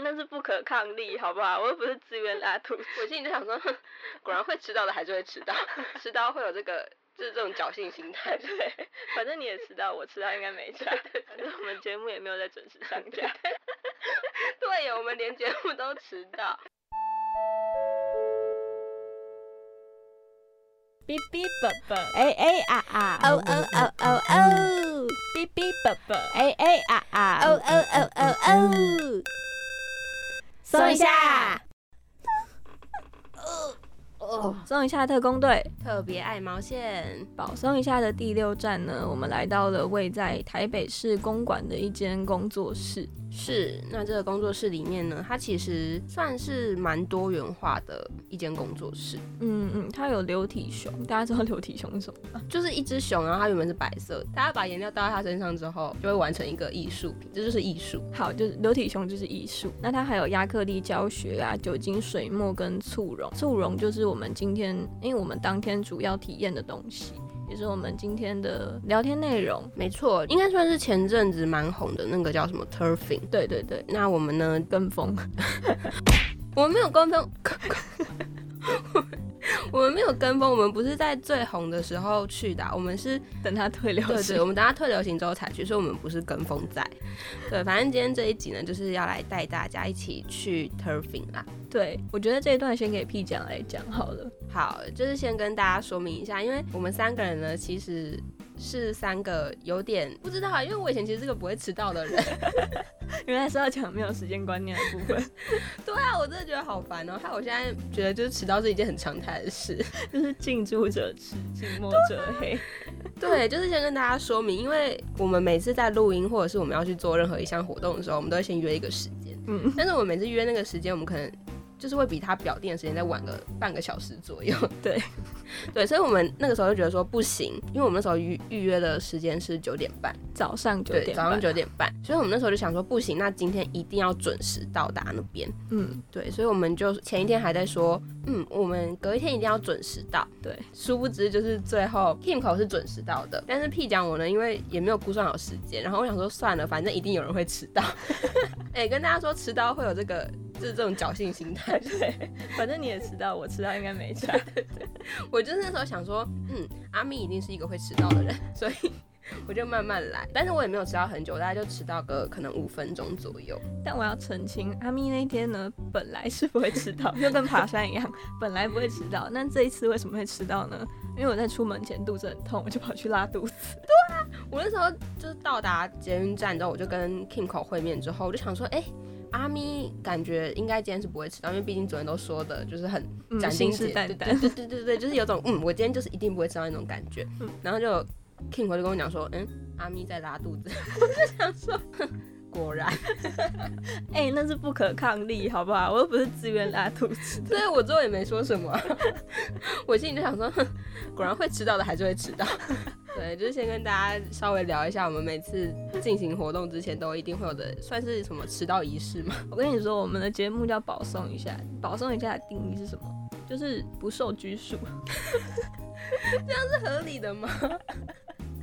哎，那是不可抗力，好不好？我又不是自愿拉肚子。我心里就想说，果然会迟到的还是会迟到，迟到会有这个就是这种侥幸心态。对，反正你也迟到，我迟到应该没差。反正我们节目也没有在准时上架。对，我们连节目都迟到。哔哔啵啵，哎哎啊啊，哦哦哦哦哦，哔哔啵啵，哎哎啊啊，哦哦哦哦哦，送一下。哦，松一下特工队特别爱毛线，保松一下的第六站呢，我们来到了位在台北市公馆的一间工作室。是，那这个工作室里面呢，它其实算是蛮多元化的一间工作室。嗯嗯，它有流体熊，大家知道流体熊是什么？就是一只熊，然后它原本是白色，大家把颜料倒在它身上之后，就会完成一个艺术品，这就是艺术。好，就是流体熊就是艺术。那它还有亚克力教学啊，酒精水墨跟簇绒，簇绒就是我们今天，因为我们当天主要体验的东西。也是我们今天的聊天内容，没错，应该算是前阵子蛮红的那个叫什么 Turfing。对对对，那我们呢跟风，我们没有跟风，我们没有跟风，我们不是在最红的时候去的，我们是等它退流行。对对，我们等它退流行之后才去，所以我们不是跟风在。对，反正今天这一集呢，就是要来带大家一起去 Turfing 啦。对，我觉得这一段先给 P 讲来讲好了。好，就是先跟大家说明一下，因为我们三个人呢，其实是三个有点不知道啊，因为我以前其实是个不会迟到的人。原来是要讲没有时间观念的部分。对啊，我真的觉得好烦哦。还有我现在觉得就是迟到是一件很常态的事，就是近朱者赤，近墨者黑。对，就是先跟大家说明，因为我们每次在录音或者是我们要去做任何一项活动的时候，我们都会先约一个时间。嗯。但是我们每次约那个时间，我们可能。就是会比他表定的时间再晚个半个小时左右，对，对，所以我们那个时候就觉得说不行，因为我们那时候预预约的时间是九点半，早上九点，早上九点半，所以我们那时候就想说不行，那今天一定要准时到达那边，嗯，对，所以我们就前一天还在说，嗯，我们隔一天一定要准时到，对，殊不知就是最后 Kim 口是准时到的，但是 P 讲我呢，因为也没有估算好时间，然后我想说算了，反正一定有人会迟到，哎，跟大家说迟到会有这个。就是这种侥幸心态，对，反正你也迟到，我迟到应该没差。对对，我就是那时候想说，嗯，阿咪一定是一个会迟到的人，所以我就慢慢来。但是我也没有迟到很久，大概就迟到个可能五分钟左右。但我要澄清，阿咪那天呢，本来是不会迟到，就跟爬山一样，本来不会迟到。那这一次为什么会迟到呢？因为我在出门前肚子很痛，我就跑去拉肚子。对啊，我那时候就是到达捷运站之后，我就跟 Kim 口会面之后，我就想说，哎。阿咪感觉应该今天是不会迟到，因为毕竟昨天都说的就是很斩钉截铁，对对对对对，就是有种嗯，我今天就是一定不会迟到那种感觉。然后就 King 回来跟我讲说，嗯，阿咪在拉肚子，我就想说。果然，哎，那是不可抗力，好不好？我又不是自愿拉肚子，所以我最后也没说什么。我心里就想说，果然会迟到的还是会迟到。对，就是先跟大家稍微聊一下，我们每次进行活动之前都一定会有的，算是什么迟到仪式嘛？我跟你说，我们的节目叫保送一下，保送一下的定义是什么？就是不受拘束。这样是合理的吗？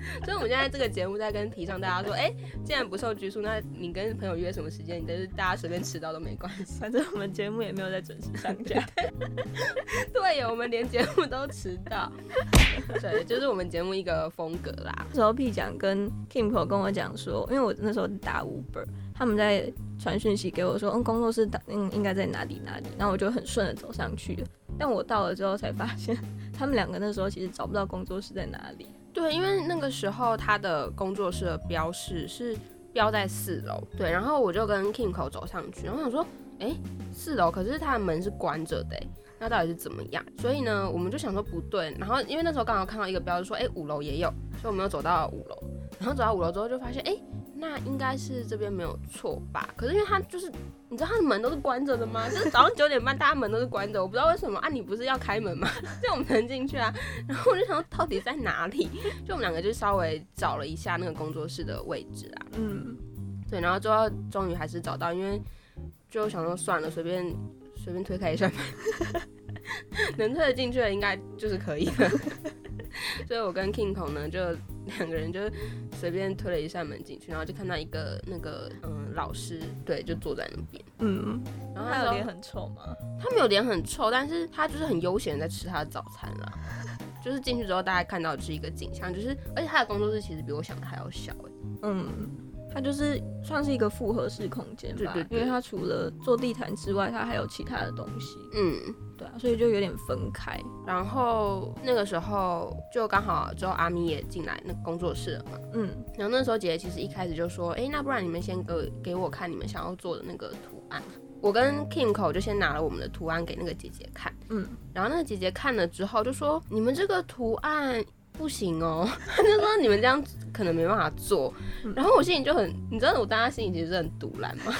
所以我们现在这个节目在跟提倡大家说，哎，既然不受拘束，那你跟朋友约什么时间，你都是大家随便迟到都没关系。反正我们节目也没有在准时上架。对呀，我们连节目都迟到。对，就是我们节目一个风格啦。那时候 P 讲跟 kimp 跟我讲说，因为我那时候打 Uber，他们在传讯息给我说，嗯，工作室打，嗯，应该在哪里哪里。然后我就很顺的走上去了。但我到了之后才发现，他们两个那时候其实找不到工作室在哪里。对，因为那个时候他的工作室的标示是标在四楼，对，然后我就跟 King 口走上去，然后想说，哎，四楼，可是他的门是关着的，那到底是怎么样？所以呢，我们就想说不对，然后因为那时候刚好看到一个标志说，哎，五楼也有，所以我们又走到五楼，然后走到五楼之后就发现，哎。那应该是这边没有错吧？可是因为他就是，你知道他的门都是关着的吗？就是早上九点半，大家门都是关着，我不知道为什么啊？你不是要开门吗？这样我们能进去啊？然后我就想到底在哪里？就我们两个就稍微找了一下那个工作室的位置啊。嗯，对，然后最后终于还是找到，因为就想说算了，随便随便推开一扇门，能推得进去的应该就是可以的。所以我跟 King 孔呢就。两个人就随便推了一扇门进去，然后就看到一个那个嗯老师，对，就坐在那边。嗯，然后他有脸很臭吗？他没有脸很臭，但是他就是很悠闲地在吃他的早餐啦。就是进去之后，大家看到的是一个景象，就是而且他的工作室其实比我想的还要小哎、嗯，它就是算是一个复合式空间吧，对对对因为它除了做地毯之外，它还有其他的东西，嗯，对啊，所以就有点分开。然后那个时候就刚好之后阿咪也进来那个工作室了嘛。嗯，然后那时候姐姐其实一开始就说，哎，那不然你们先给给我看你们想要做的那个图案。我跟 Kimco 就先拿了我们的图案给那个姐姐看，嗯，然后那个姐姐看了之后就说，你们这个图案不行哦，他就说你们这样可能没办法做。然后我心里就很，你知道我当时心里其实是很堵然吗？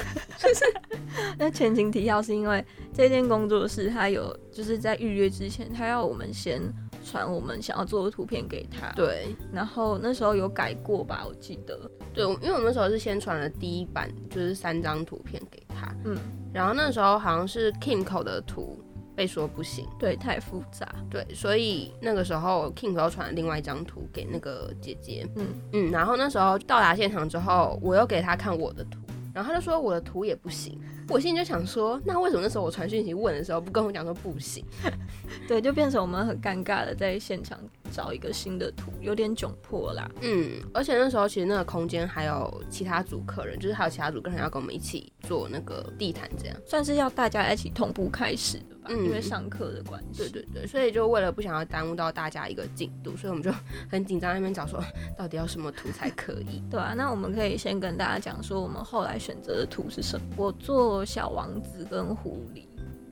那前情提要是因为这间工作室他有就是在预约之前，他要我们先传我们想要做的图片给他，对。然后那时候有改过吧，我记得，对，因为我们那时候是先传了第一版，就是三张图片给他，嗯，然后那时候好像是 Kimco 的图被说不行。对，太复杂，对，所以那个时候 King 又传了另外一张图给那个姐姐，嗯嗯，然后那时候到达现场之后，我又给他看我的图，然后他就说我的图也不行，我心里就想说，那为什么那时候我传讯息问的时候不跟我讲说不行？对，就变成我们很尴尬的在现场找一个新的图，有点窘迫啦。嗯，而且那时候其实那个空间还有其他组客人，就是还有其他组客人要跟我们一起做那个地毯这样。算是要大家一起同步开始的吧，嗯因为上课的关系。对对对，所以就为了不想要耽误到大家一个进度，所以我们就 很紧张那边找说到底要什么图才可以。对啊，那我们可以先跟大家讲说，我们后来选择的图是什么。我做小王子跟狐狸，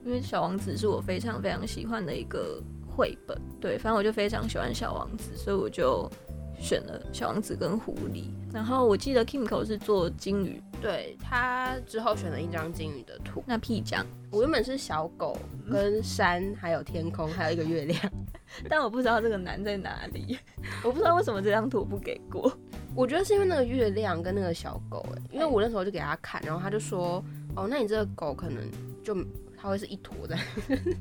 因为小王子是我非常非常喜欢的一个绘本。对，反正我就非常喜欢小王子，所以我就选了小王子跟狐狸。然后我记得 Kimco 是做金鱼，对他之后选了一张金鱼的图，那 P 讲，我原本是小狗、跟山，还有天空，还有一个月亮。但我不知道这个难在哪里，我不知道为什么这张图不给过。我觉得是因为那个月亮跟那个小狗、哎，因为我那时候就给他看，然后他就说，哦，那你这个狗可能就它会是一坨的。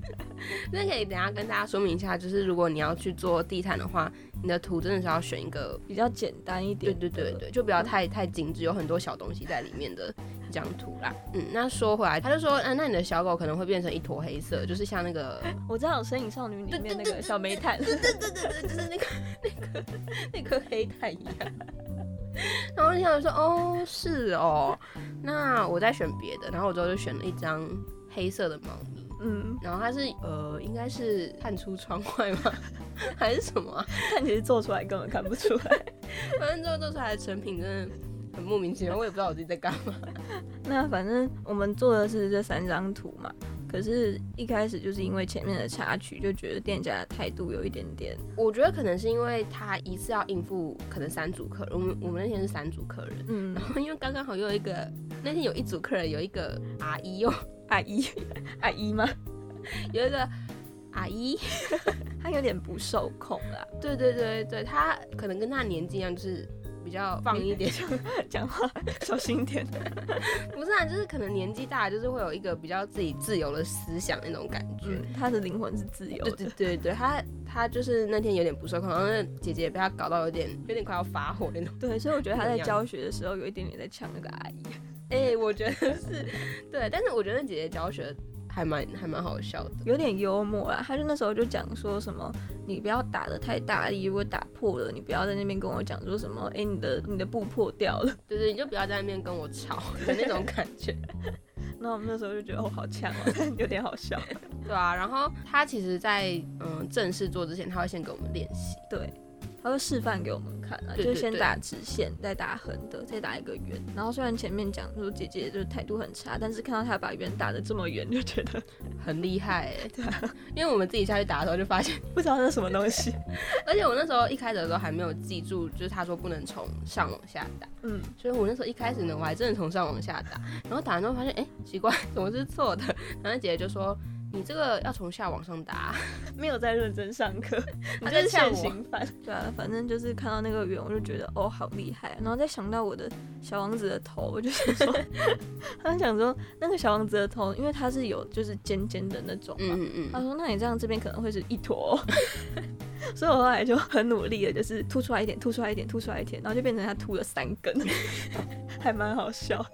那可以等下跟大家说明一下，就是如果你要去做地毯的话，你的图真的是要选一个，比较简单一点。对对对对，就不要太太精致，有很多小东西在里面的一张图啦。嗯，那说回来，他就说，嗯、那你的小狗可能会变成一坨黑色，就是像那个 我知道《身影少女》里面那个小煤炭，对对对对，就是那个 那个那颗黑炭一样。然后我就想说，哦，是哦，那我再选别的。然后我之后就选了一张黑色的猫咪，嗯，然后它是呃，应该是探出窗外吗？还是什么、啊？但其实做出来根本看不出来。反正最后做出来的成品真的很莫名其妙，我也不知道我自己在干嘛。那反正我们做的是这三张图嘛，可是一开始就是因为前面的插曲，就觉得店家的态度有一点点，我觉得可能是因为他一次要应付可能三组客人，我们我们那天是三组客人，嗯然，后因为刚刚好又有一个那天有一组客人有一个阿姨哟，阿姨，阿姨吗？有一个阿姨，她有点不受控啦，对对对对，她可能跟她年纪一样，就是比较放一点，讲话 小心一点。不是啊，就是可能年纪大，就是会有一个比较自己自由的思想那种感觉。嗯，她的灵魂是自由对的。对对对，她她就是那天有点不受控，然后那姐姐被他搞到有点有点快要发火那种。对，所以我觉得他在教学的时候有一点点在抢那个阿姨。哎、我觉得是对，但是我觉得那姐姐教学还蛮还蛮好笑的。有点幽默啦，他就那时候就讲说什么，你不要打的太大力，如果打破了，你不要在那边跟我讲说什么，哎、你的你的布破掉了。对对，你就不要在那边跟我吵 的那种感觉。那我们那时候就觉得哦，好呛哦，但有点好笑。对啊，然后他其实在，嗯正式做之前，他会先给我们练习。对，他会示范给我们看啊，就先打直线，再打横的，再打一个圆。然后虽然前面讲说姐姐就是态度很差，但是看到她把圆打的这么圆，就觉得 很厉害哎，对啊，因为我们自己下去打的时候就发现，不知道那是什么东西。而且我那时候一开始的时候还没有记住，就是他说不能从上往下打，嗯，所以我那时候一开始呢，我还真的从上往下打，然后打完之后发现，哎、奇怪，怎么是错的？然后姐姐就说。你这个要从下往上打，没有在认真上课，你就是在呛我现行犯。对啊，反正就是看到那个圆，我就觉得哦，好厉害啊。然后再想到我的小王子的头，我就想说，他想说那个小王子的头，因为它是有就是尖尖的那种嘛。嗯嗯嗯，他说：“那你这样这边可能会是一坨哦。”所以我后来就很努力的，就是凸出来一点，凸出来一点，凸出来一点，然后就变成他凸了三根，还蛮好笑。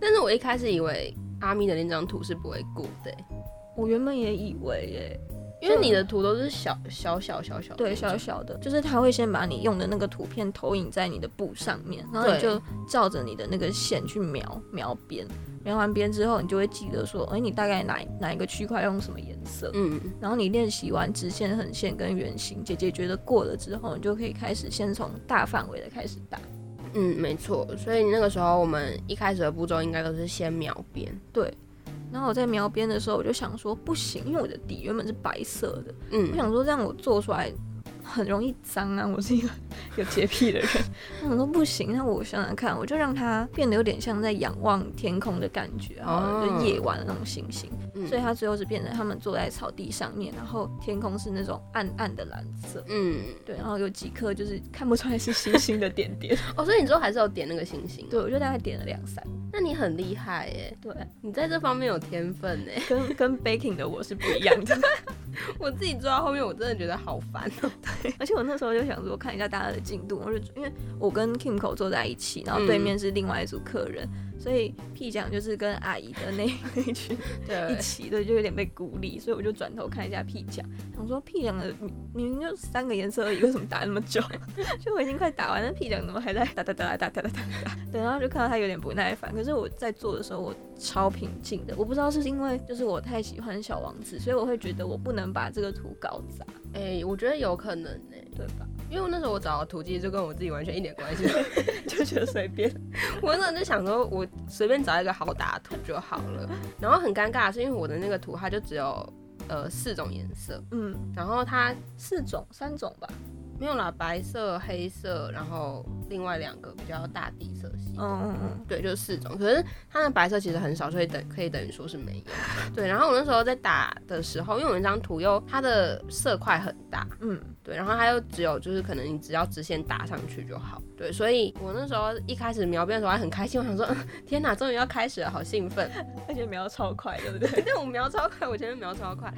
但是我一开始以为阿咪的那张图是不会过的。欸、我原本也以为耶，因为你的图都是小小小小小的对，小小的，就是他会先把你用的那个图片投影在你的布上面，然后你就照着你的那个线去描描边，描完边之后，你就会记得说，哎、你大概哪哪一个区块用什么颜色，嗯，然后你练习完直线、横线跟圆形，姐姐觉得过了之后，你就可以开始先从大范围的开始打。嗯，没错，所以那个时候我们一开始的步骤应该都是先描边，对。然后我在描边的时候，我就想说不行，因为我的底原本是白色的，嗯。我嗯，想说这样我做出来很容易脏啊，我是一个有洁癖的人。我想说不行，那我想想看，我就让它变得有点像在仰望天空的感觉，好了，哦就夜晚的那种星星。嗯所以它最后是变成他们坐在草地上面，然后天空是那种暗暗的蓝色，嗯，对，然后有几颗就是看不出来是星星的点点。哦，所以你之后还是有点那个星星，对，我就大概点了两三。那你很厉害耶，对，你在这方面有天分哎，跟跟 baking 的我是不一样的。我自己做到后面我真的觉得好烦哦，对而且我那时候就想说看一下大家的进度，我就因为我跟 Kimco 坐在一起，然后对面是另外一组客人，所以 P 讲就是跟阿姨的那 那一群一，起对，就有点被孤立，所以我就转头看一下 P 讲，想说 P 讲的明明明就三个颜色而已，为什么打那么久？就我已经快打完了，P 讲怎么还在打打打打打打打打打？对，然后就看到他有点不耐烦，可是我在做的时候我超平静的，我不知道是因为就是我太喜欢小王子，所以我会觉得我不能把这个图搞砸，哎，我觉得有可能哎，对吧？因为我那时候我找的图其实就跟我自己完全一点关系都没有 就觉得随便。我那时候就想说，我随便找一个好打的图就好了。然后很尴尬的是，因为我的那个图它就只有呃四种颜色，嗯，然后它四种、三种吧。没有啦，白色、黑色，然后另外两个比较大地色系。嗯嗯嗯，对，就是四种。可是它的白色其实很少，所以等可以等于说是没有。对，然后我那时候在打的时候，因为我那张图又它的色块很大，嗯，对，然后它又只有就是可能你只要直线打上去就好。对，所以我那时候一开始描边的时候还很开心，我想说，嗯天哪，终于要开始了，好兴奋。而且描超快，对不对？对，我描超快，我前面描超快。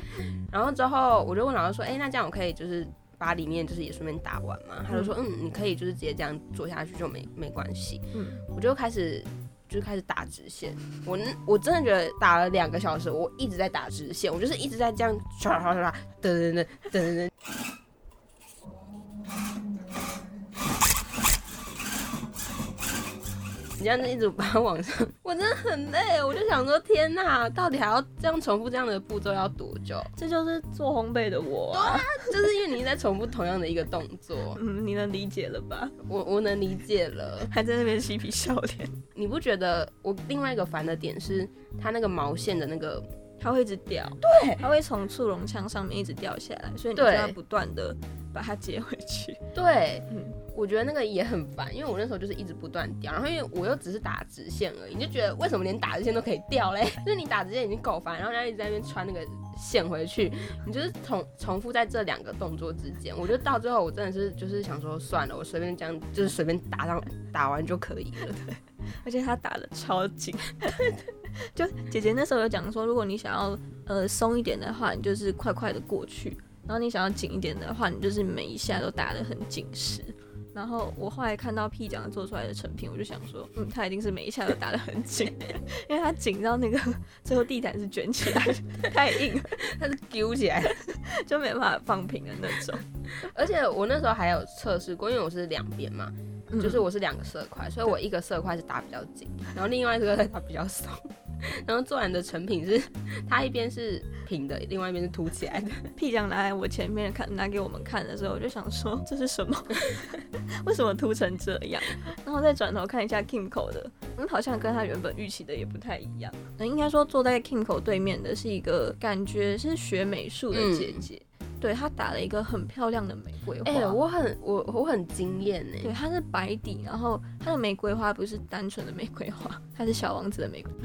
然后之后我就问老师说，哎、那这样我可以就是把里面就是也顺便打完嘛？他就说，嗯，你可以就是直接这样做下去就没没关系。嗯，我就开始。就是开始打直线，我我真的觉得打了两个小时，我一直在打直线，我就是一直在这样唰唰唰唰，噔噔噔噔噔噔。这样子一直把它往上，我真的很累。我就想说，天哪，到底还要这样重复这样的步骤要多久？这就是做烘焙的我、啊。就是因为你一直在重复同样的一个动作，嗯，你能理解了吧？我我能理解了。还在那边嬉皮笑脸，你不觉得我另外一个烦的点是，它那个毛线的那个，它会一直掉，对它会从触绒枪上面一直掉下来，所以你就要不断的把它接回去。对，嗯，我觉得那个也很烦，因为我那时候就是一直不断掉，然后因为我又只是打直线而已，你就觉得为什么连打直线都可以掉嘞？就是你打直线已经够烦，然后人家一直在那边穿那个线回去，你就是重重复在这两个动作之间，我觉得到最后我真的是就是想说算了，我随便这样就是随便打上打完就可以了。对 而且它打的超紧。就姐姐那时候有讲说，如果你想要呃松一点的话，你就是快快的过去；然后你想要紧一点的话，你就是每一下都打得很紧实。然后我后来看到 P 讲做出来的成品，我就想说，嗯，他一定是每一下都打得很紧，因为他紧到那个最后地毯是卷起来的，太硬了，它是揪起来的，就没办法放平的那种。而且我那时候还有测试过，因为我是两边嘛，嗯就是我是两个色块，所以我一个色块是打比较紧，然后另外一个打比较松。然后做完的成品是，它一边是平的，另外一边是凸起来的。屁酱拿来我前面看，拿给我们看的时候，我就想说这是什么？为什么凸成这样？然后再转头看一下 Kimco 的，嗯，好像跟他原本预期的也不太一样。那应该说坐在 Kimco 对面的是一个感觉是学美术的姐姐，对他打了一个很漂亮的玫瑰花。哎、我很我我很惊艳呢。对，它是白底，然后它的玫瑰花不是单纯的玫瑰花，它是小王子的玫瑰。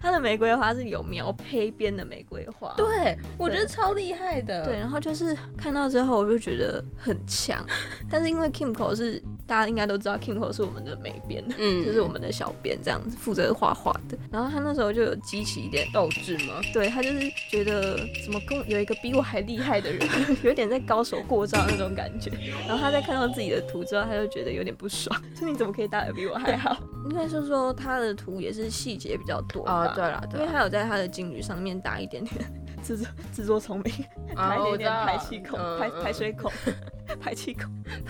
他的玫瑰花是有描胚边的玫瑰花。对，我觉得超厉害的。对，然后就是看到之后我就觉得很强，但是因为 Kimco 是大家应该都知道 Kimco 是我们的美编，嗯就是我们的小编这样子负责画画的。然后他那时候就有激起一点斗志嘛？对他就是觉得怎么跟有一个比我还厉害的人，有点在高手过招那种感觉。然后他在看到自己的图之后，他就觉得有点不爽，说你怎么可以打的比我还好？应该是说他的图也是细节比较多吧。哦，对了，对啦，因为他有在他的金鱼上面打一点点 自作自作聪明，打一哦点点排气孔、排排水孔、排气孔。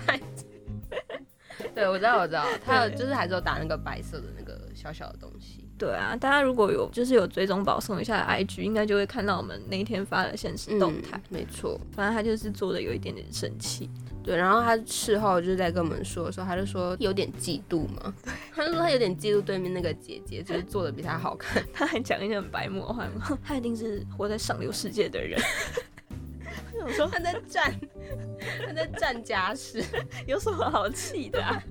排 对，我知道，我知道，他有就是还是有打那个白色的那个小小的东西。对啊，大家如果有就是有追踪保送一下的 IG，应该就会看到我们那一天发的现实动态。嗯没错，反正他就是做的有一点点生气，对。然后他事后就是在跟我们说的时候，他就说有点嫉妒嘛，他就说他有点嫉妒对面那个姐姐，就是做的比他好看。他还讲一些很白魔幻嘛，他一定是活在上流世界的人。我想说他在占，他在占家世，有什么好气的、啊？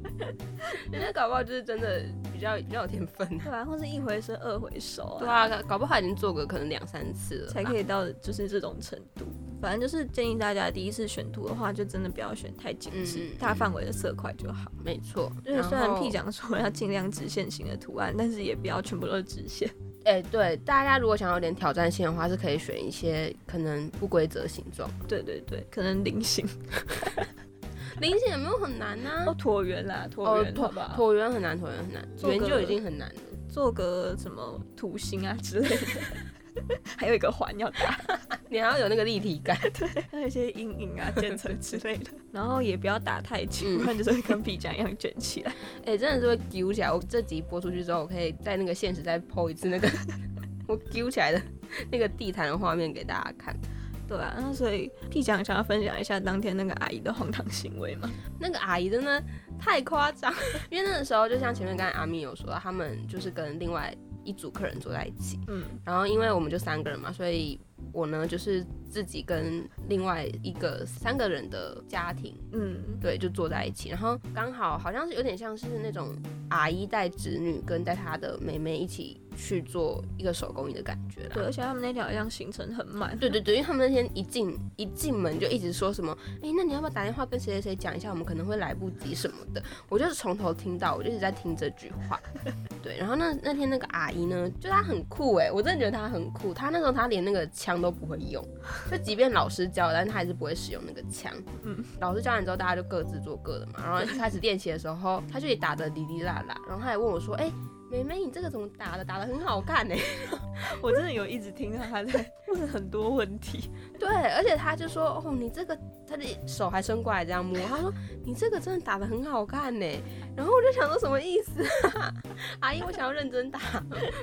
人家搞不好就是真的比较比较有天分。对啊，或是一回生二回熟对啊，啊，搞不好已经做个可能两三次了，才可以到就是这种程度。反正就是建议大家第一次选图的话，就真的不要选太精致大范围的色块就好。没错。就是虽然后 P 讲说要尽量直线型的图案，但是也不要全部都是直线。哎、对，大家如果想要有点挑战性的话，是可以选一些可能不规则形状，对对对，可能菱形 菱形也没有很难呐、哦，椭圆啦，椭哦，圆、好不好？椭圆很难，椭圆很难，圆就已经很难了。做个什么图形啊之类的，还有一个环要打，你还要有那个立体感。对还有一些阴影啊、渐层之类的。然后也不要打太紧，嗯不然就是会跟皮夹一样卷起来。哎、真的是会揪起来。我这集播出去之后，我可以在那个现实再 PO 一次那个我揪起来的那个地毯的画面给大家看。对啊，那所以 P 讲想要分享一下当天那个阿姨的荒唐行为嘛？那个阿姨真的太夸张，因为那个时候就像前面刚才阿咪有说到，他们就是跟另外一组客人坐在一起，嗯，然后因为我们就三个人嘛，所以我呢就是自己跟另外一个三个人的家庭，嗯，对，就坐在一起，然后刚好好像是有点像是那种阿姨带侄女跟带她的妹妹一起去做一个手工艺的感觉对，而且他们那条好像行程很满。对对对，因为他们那天一进一进门就一直说什么，哎、那你要不要打电话跟谁谁谁讲一下，我们可能会来不及什么的。我就是从头听到，我就一直在听这句话。对，然后那那天那个阿姨呢，就她很酷哎、我真的觉得她很酷。她那时候她连那个枪都不会用，就即便老师教，但是她还是不会使用那个枪。嗯，老师教完之后，大家就各自做各的嘛。然后一开始练习的时候，她就也打得哩哩啦啦，然后她还问我说，哎、妹妹，你这个怎么打的？打的很好看呢、我真的有一直听到他在问很多问题。对，而且他就说：“哦，你这个，他的手还伸过来这样摸，他说你这个真的打的很好看呢。”然后我就想说什么意思、啊？阿姨，我想要认真打，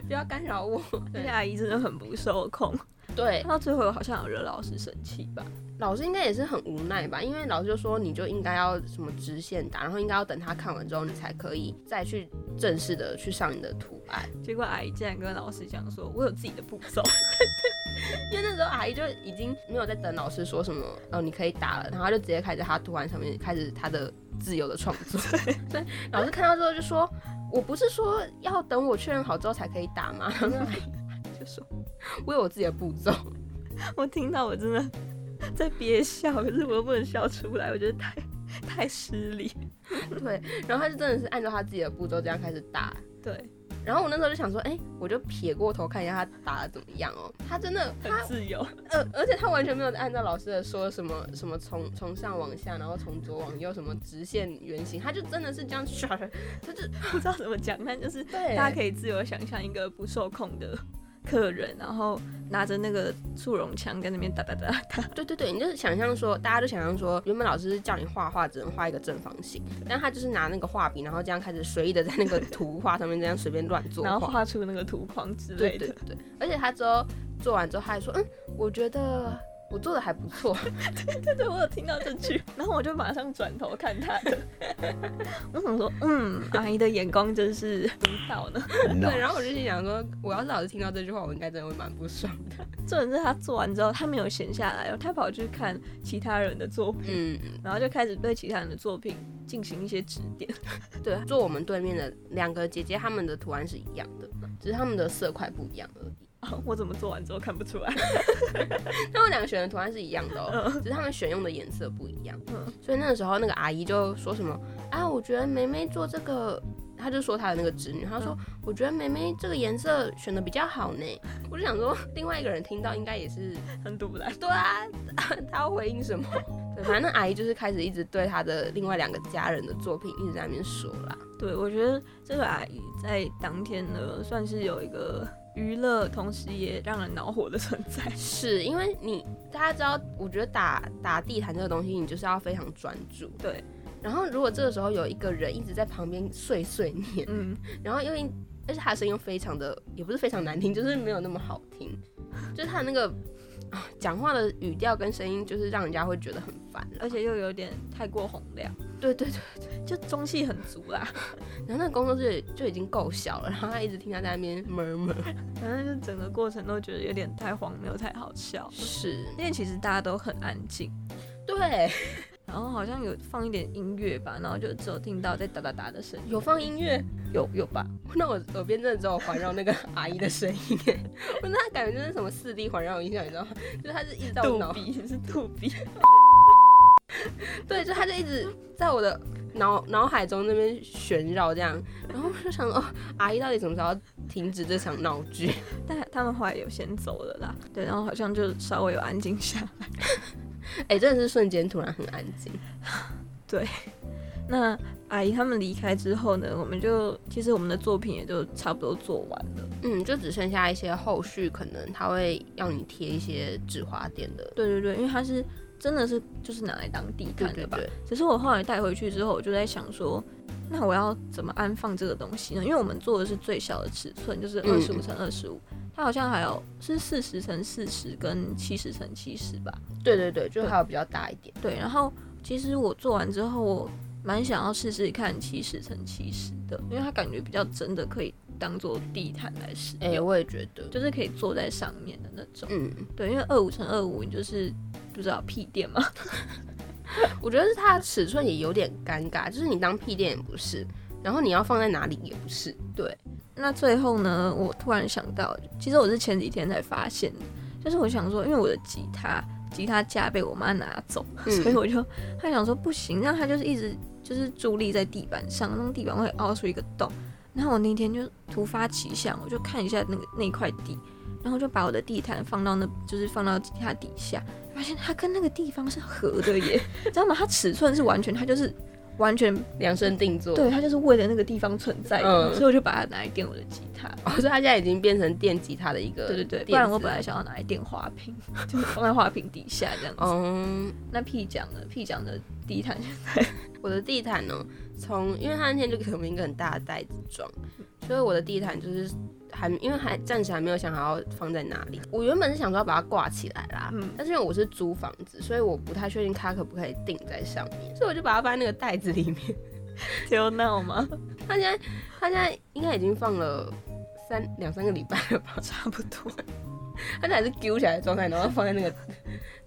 不要干扰我。那对个阿姨真的很不受控，对，到最后好像有惹老师生气吧？老师应该也是很无奈吧，因为老师就说你就应该要什么直线打，然后应该要等他看完之后，你才可以再去正式的去上你的图案。结果阿姨竟然跟老师讲说：“我有自己的步骤。因为那时候阿姨就已经没有在等老师说什么，哦，你可以打了，然后她就直接开始她图案上面开始她的自由的创作。所以老师看到之后就说：“我不是说要等我确认好之后才可以打吗？” 就说：“我有我自己的步骤。”我听到我真的 在憋笑，可是我又不能笑出来，我觉得太太失礼。对，然后他就真的是按照他自己的步骤这样开始打。对，然后我那时候就想说，哎、我就撇过头看一下他打的怎么样哦。他真的，很他自由。呃，而且他完全没有按照老师的说什么什么从从上往下，然后从左往右什么直线圆形，他就真的是这样刷，他就不知道怎么讲，但就是大家可以自由想象一个不受控的客人，然后拿着那个速溶枪在那边哒哒哒哒。对对对，你就是想象说，大家都想象说，原本老师是叫你画画只能画一个正方形，但他就是拿那个画笔，然后这样开始随意的在那个图画上面这样随便乱做然后画。画出那个图框之类的。对对，而且他之后做完之后，他还说，嗯，我觉得我做的还不错。对对对，我有听到这句，然后我就马上转头看他的，我想说，嗯，阿姨的眼光真是独到呢。对，然后我就心想说，我要是老是听到这句话，我应该真的会蛮不爽的。重点是他做完之后，他没有闲下来哦，他跑去看其他人的作品，嗯，然后就开始对其他人的作品进行一些指点。对，坐我们对面的两个姐姐，她们的图案是一样的，只是她们的色块不一样而已。哦我怎么做完之后看不出来？他们两个选的图案是一样的哦，只是他们选用的颜色不一样。嗯所以那个时候那个阿姨就说什么啊，啊，我觉得梅梅做这个，她就说她的那个侄女，她说、我觉得梅梅这个颜色选的比较好呢。我就想说，另外一个人听到应该也是 很堵来。对啊，他要回应什么？对，反正那阿姨就是开始一直对她的另外两个家人的作品一直在那边说啦。对，我觉得这个阿姨在当天呢，算是有一个娱乐，同时也让人恼火的存在。是因为你大家知道，我觉得打打地毯这个东西，你就是要非常专注。对，然后如果这个时候有一个人一直在旁边碎碎念，嗯，然后因为而且他的声音又非常的，也不是非常难听，就是没有那么好听，就是他的那个啊讲话的语调跟声音，就是让人家会觉得很烦。而且又有点太过洪亮，对对对对，就中气很足啦。然后那个工作室就已经够小了，然后他一直听他在那边 murmur，反正就整个过程都觉得有点太荒谬、太好笑。是，因为其实大家都很安静，对，然后好像有放一点音乐吧，然后就只有听到在哒哒哒的声音。有放音乐，有有吧？那我耳边真的只有环绕那个阿姨的声音，哎，我那感觉就是什么四 D 环绕音效，你知道吗？就是他是一直在我脑，杜比是杜比，对，就他就一直在我的脑脑海中那边旋绕这样，然后我就想哦，阿姨到底什么时候要停止这场闹剧？但他们后来有先走了啦。对，然后好像就稍微有安静下来。哎、真的是瞬间突然很安静。对那阿姨他们离开之后呢，我们就其实我们的作品也就差不多做完了。嗯，就只剩下一些后续，可能他会让你贴一些纸花点的。对对对，因为它是真的是就是拿来当地对毯的吧？对对，只是我后来带回去之后，我就在想说，那我要怎么安放这个东西呢？因为我们做的是最小的尺寸，就是嗯二十五乘二十五，它好像还有是四十乘四十跟七十乘七十吧？对对对，就还有比较大一点。对，然后其实我做完之后，我蛮想要试试看七十乘七十的，因为它感觉比较真的可以当做地毯来使哎、用，我也觉得，就是可以坐在上面的那种。嗯，对，因为二五乘二五，你就是不知道屁垫吗，我觉得是它的尺寸也有点尴尬，就是你当屁垫也不是，然后你要放在哪里也不是。对，那最后呢，我突然想到，其实我是前几天才发现的，就是我想说，因为我的吉他吉他架被我妈拿走，嗯所以我就他想说不行，让它就是一直就是伫立在地板上，那种地板会凹出一个洞。然后我那天就突发奇想，我就看一下那个那块地，然后就把我的地毯放到那，就是放到吉他底下，发现它跟那个地方是合的耶，知道吗？它尺寸是完全，它就是完全量身定做。对，它就是为了那个地方存在的，嗯所以我就把它拿来垫我的吉他。哦，所以它现在已经变成电吉他的一个对对对，不然我本来想要拿来垫花瓶，就是放在花瓶底下这样子。嗯，那屁讲的屁讲的地毯，我的地毯呢，从因为它那天就给我们一个很大的袋子装，所以我的地毯就是还因为还暂时还没有想好要放在哪里。我原本是想说要把它挂起来啦，嗯但是因为我是租房子，所以我不太确定它可不可以钉在上面，所以我就把它放在那个袋子里面。丢闹吗？它现在它现在应该已经放了三两三个礼拜了吧，差不多。它现在还是揪起来的状态，然后放在那个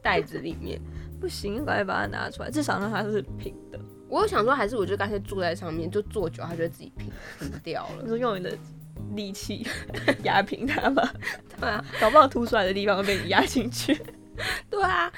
袋子里面。不行，赶快把它拿出来，至少让它是平的。我有想说，还是我就干脆坐在上面，就坐久，它就会自己平平掉了。你说用你的力气 压平它吧，对啊，搞不好凸出来的地方会被你压进去。对啊，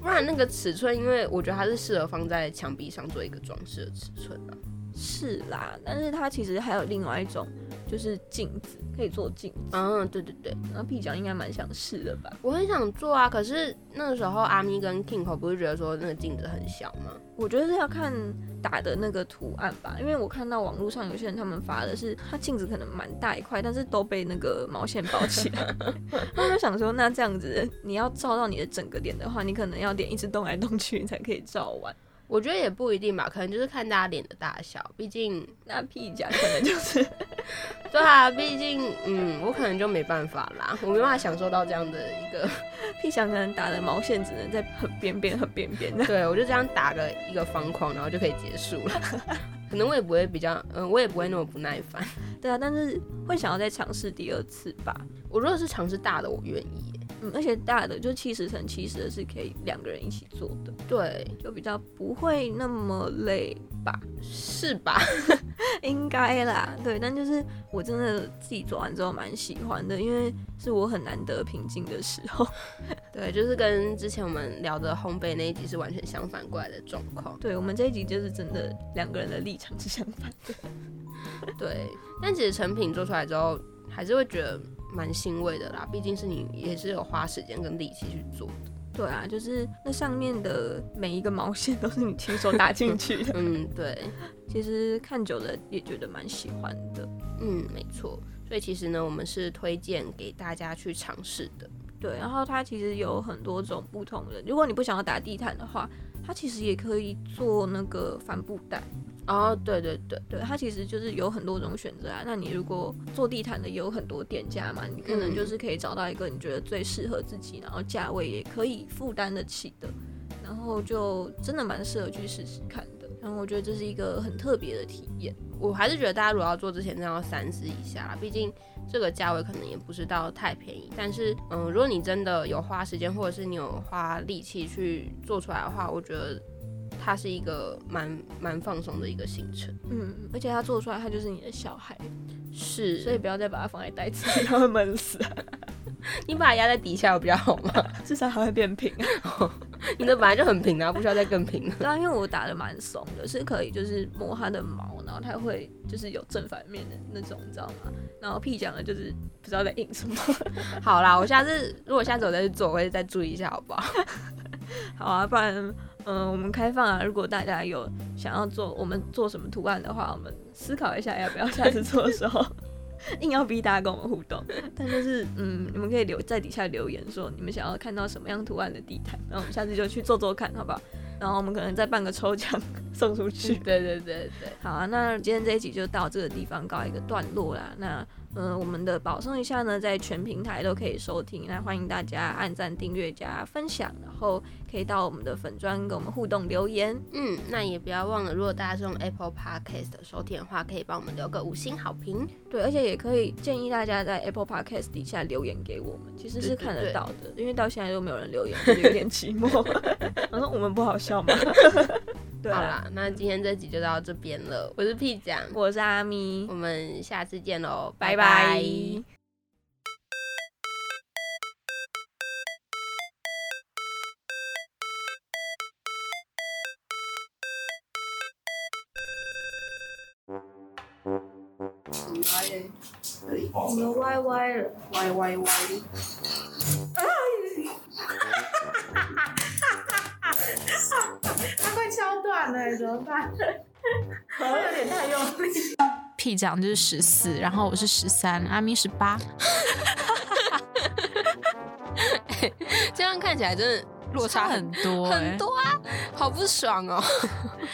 不然那个尺寸，因为我觉得它是适合放在墙壁上做一个装饰的尺寸啊。是啦，但是它其实还有另外一种，就是镜子，可以做镜子。嗯，对对对，然后屁讲应该蛮想试的吧？我很想做啊，可是那个时候阿咪跟 Kingo 不是觉得说那个镜子很小吗？我觉得是要看打的那个图案吧，因为我看到网络上有些人他们发的是，它镜子可能蛮大一块，但是都被那个毛线包起来。那 我就想说，那这样子你要照到你的整个脸的话，你可能要脸一直动来动去，你才可以照完。我觉得也不一定吧，可能就是看大家脸的大小，毕竟，那屁讲可能就是 对啊，毕竟，嗯，我可能就没办法啦，我没办法享受到这样的一个，屁想可能打的毛线只能在很边边很边边的。对我就这样打个一个方框，然后就可以结束了。可能我也不会比较，嗯，我也不会那么不耐烦。对啊，但是会想要再尝试第二次吧。我如果是尝试大的，我愿意耶。嗯，而且大的就七十乘七十的是可以两个人一起做的，对，就比较不会那么累吧？是吧？应该啦，对。但就是我真的自己做完之后蛮喜欢的，因为是我很难得平静的时候。对，就是跟之前我们聊的烘焙那一集是完全相反过来的状况。对我们这一集就是真的两个人的立场是相反的。对，但其实成品做出来之后，还是会觉得蛮欣慰的啦。毕竟是你也是有花时间跟力气去做的。对啊，就是那上面的每一个毛线都是你亲手打进去的。嗯，对，其实看久了也觉得蛮喜欢的。嗯，没错。所以其实呢，我们是推荐给大家去尝试的。对，然后它其实有很多种不同的。如果你不想要打地毯的话，它其实也可以做那个帆布袋。哦，对对对对，它其实就是有很多种选择啊。那你如果做地毯的也有很多店家嘛，你可能就是可以找到一个你觉得最适合自己，然后价位也可以负担得起的，然后就真的蛮适合去试试看的。然后我觉得这是一个很特别的体验。我还是觉得大家如果要做之前，真的要三思一下啦，毕竟这个价位可能也不是到太便宜。但是，嗯，如果你真的有花时间，或者是你有花力气去做出来的话，我觉得。它是一个蛮蛮放松的一个行程，嗯，而且它做出来，它就是你的小孩，是，所以不要再把它放在袋子里，它会闷死。你把它压在底下比较好吗？至少还会变平。你的本来就很平啊，不需要再更平了。对啊，因为我打的蛮松的，是可以就是摸它的毛，然后它会就是有正反面的那种，你知道吗？然后屁讲的就是不知道在印什么。好啦，我下次如果下次我再去做，我会再注意一下，好不好？好啊，不然。嗯，我们开放啊！如果大家有想要做我们做什么图案的话，我们思考一下要不要下次做的时候，硬要逼大家跟我们互动。但就是，嗯，你们可以留在底下留言说你们想要看到什么样图案的地毯，然后我们下次就去做做看，好不好？然后我们可能再办个抽奖 送出去。对对对对，好啊！那今天这一集就到这个地方告一个段落啦。那。嗯，我们的保送一下呢，在全平台都可以收听。那欢迎大家按赞、订阅、加分享，然后可以到我们的粉专跟我们互动留言。嗯，那也不要忘了，如果大家是用 Apple Podcast 收听的话，可以帮我们留个五星好评。对，而且也可以建议大家在 Apple Podcast 底下留言给我们，其实是看得到的。因为到现在都没有人留言，有点寂寞。我说我们不好笑吗？好啦，那今天这集就到这边了。我是 P 酱，我是阿咪，我们下次见喽，拜拜。你们歪歪了，歪歪歪。了，怎么办？好像有点太用力。屁奖就是十四，然后我是十三，阿咪十八。这样看起来真的落差很多，很多啊，好不爽哦。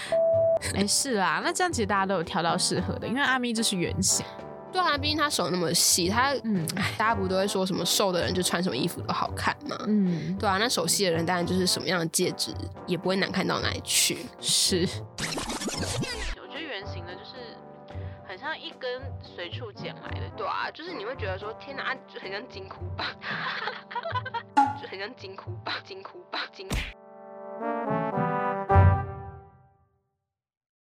没事啦，那这样其实大家都有挑到适合的，因为阿咪就是圆形。对啊，毕竟他手那么细，他嗯，大家不都会说什么瘦的人就穿什么衣服都好看嘛？嗯，对啊，那手细的人当然就是什么样的戒指也不会难看到哪里去。是，我觉得圆形的就是很像一根随处捡来的，对啊，就是你会觉得说天哪，就很像金箍棒，就很像金箍棒，金箍棒，金。